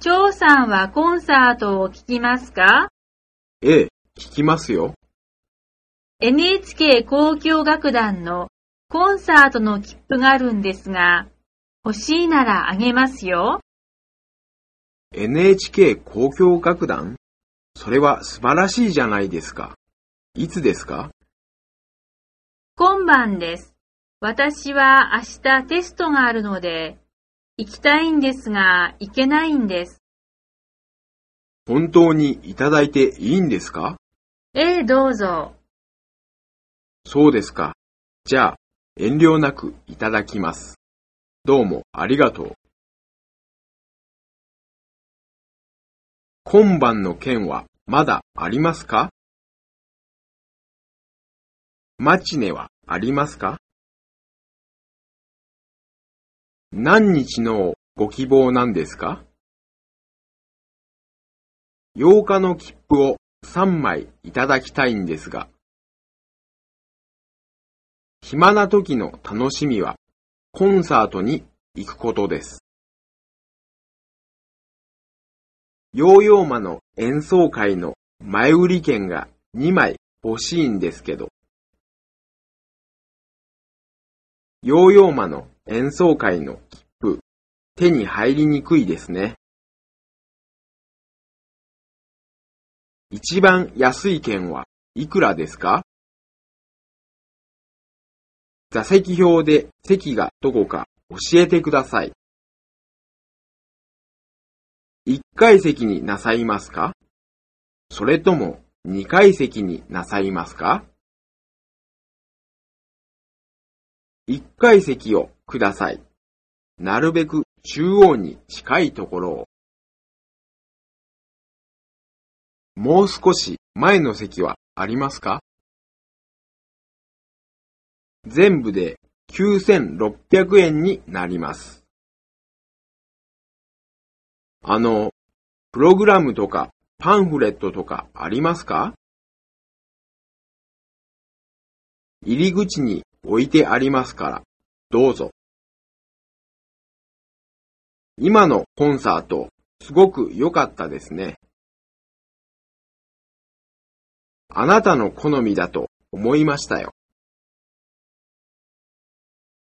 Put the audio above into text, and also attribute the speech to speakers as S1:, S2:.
S1: 張さんはコンサートを聴きますか？
S2: ええ、聞きますよ。
S1: NHK 交響楽団のコンサートの切符があるんですが、欲しいならあげますよ。
S2: NHK 交響楽団？それは素晴らしいじゃないですか。いつですか？
S1: 今晩です。私は明日テストがあるので、行きたいんですが、行けないんです。
S2: 本当にいただいていいんですか？
S1: ええ、どうぞ。
S2: そうですか。じゃあ、遠慮なくいただきます。どうもありがとう。今晩の券はまだありますか？マチネはありますか？何日のご希望なんですか ?8 日の切符を3枚いただきたいんですが。暇な時の楽しみはコンサートに行くことです。ヨーヨーマの演奏会の前売り券が2枚欲しいんですけど。ヨーヨーマの演奏会の切符、手に入りにくいですね。一番安い券はいくらですか？座席表で席がどこか教えてください。一階席になさいますか？それとも二階席になさいますか？一階席をください。なるべく中央に近いところを。もう少し前の席はありますか？全部で9600円になります。あの、プログラムとかパンフレットとかありますか？入り口に置いてありますから、どうぞ。今のコンサート、すごく良かったですね。あなたの好みだと思いましたよ。